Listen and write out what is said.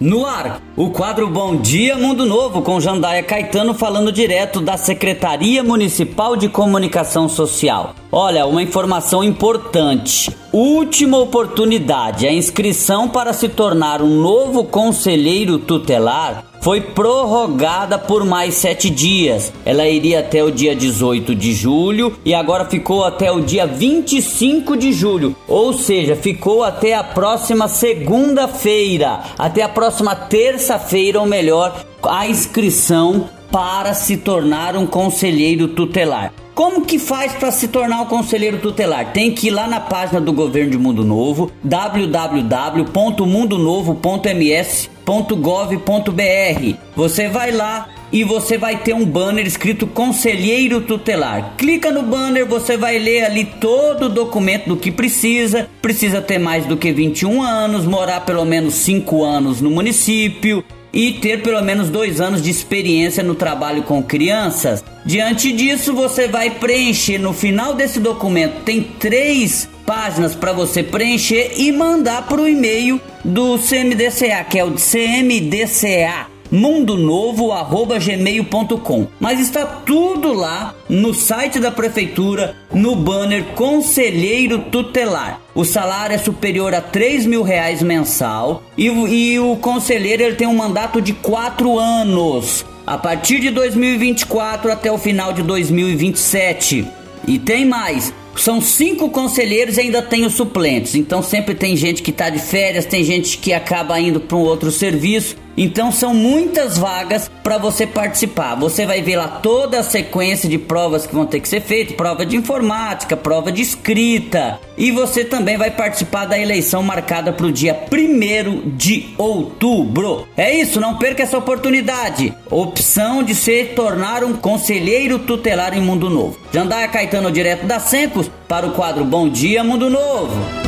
No ar, o quadro Bom Dia Mundo Novo com Jandaia Caetano falando direto da Secretaria Municipal de Comunicação Social. Olha, uma informação importante. Última oportunidade: a inscrição para se tornar um novo conselheiro tutelar foi prorrogada por mais sete dias. Ela iria até o dia 18 de julho e agora ficou até o dia 25 de julho, ou seja, ficou até a próxima segunda-feira, até a próxima terça-feira, ou melhor, a inscrição para se tornar um conselheiro tutelar. Como que faz para se tornar um conselheiro tutelar? Tem que ir lá na página do governo de Mundo Novo, www.mundonovo.ms.gov.br. Você vai lá e você vai ter um banner escrito Conselheiro Tutelar. Clica no banner, você vai ler ali todo o documento do que precisa. Precisa ter mais do que 21 anos, morar pelo menos 5 anos no município, e ter pelo menos dois anos de experiência no trabalho com crianças. Diante disso, você vai preencher no final desse documento. Tem três páginas para você preencher e mandar para o e-mail do CMDCA, que é o CMDCA mundonovo@gmail.com. Mas está tudo lá no site da prefeitura, no banner Conselheiro Tutelar. O salário é superior a 3 mil reais mensal e, e o conselheiro ele tem um mandato de quatro anos, a partir de 2024 até o final de 2027. E tem mais, são cinco conselheiros e ainda tem os suplentes. Então sempre tem gente que está de férias, tem gente que acaba indo para um outro serviço. Então são muitas vagas para você participar. Você vai ver lá toda a sequência de provas que vão ter que ser feitas, prova de informática, prova de escrita, e você também vai participar da eleição marcada para o dia 1 de outubro. É isso, não perca essa oportunidade. Opção de se tornar um conselheiro tutelar em Mundo Novo. Jandaia Caetano, direto da Sencos, para o quadro Bom Dia Mundo Novo.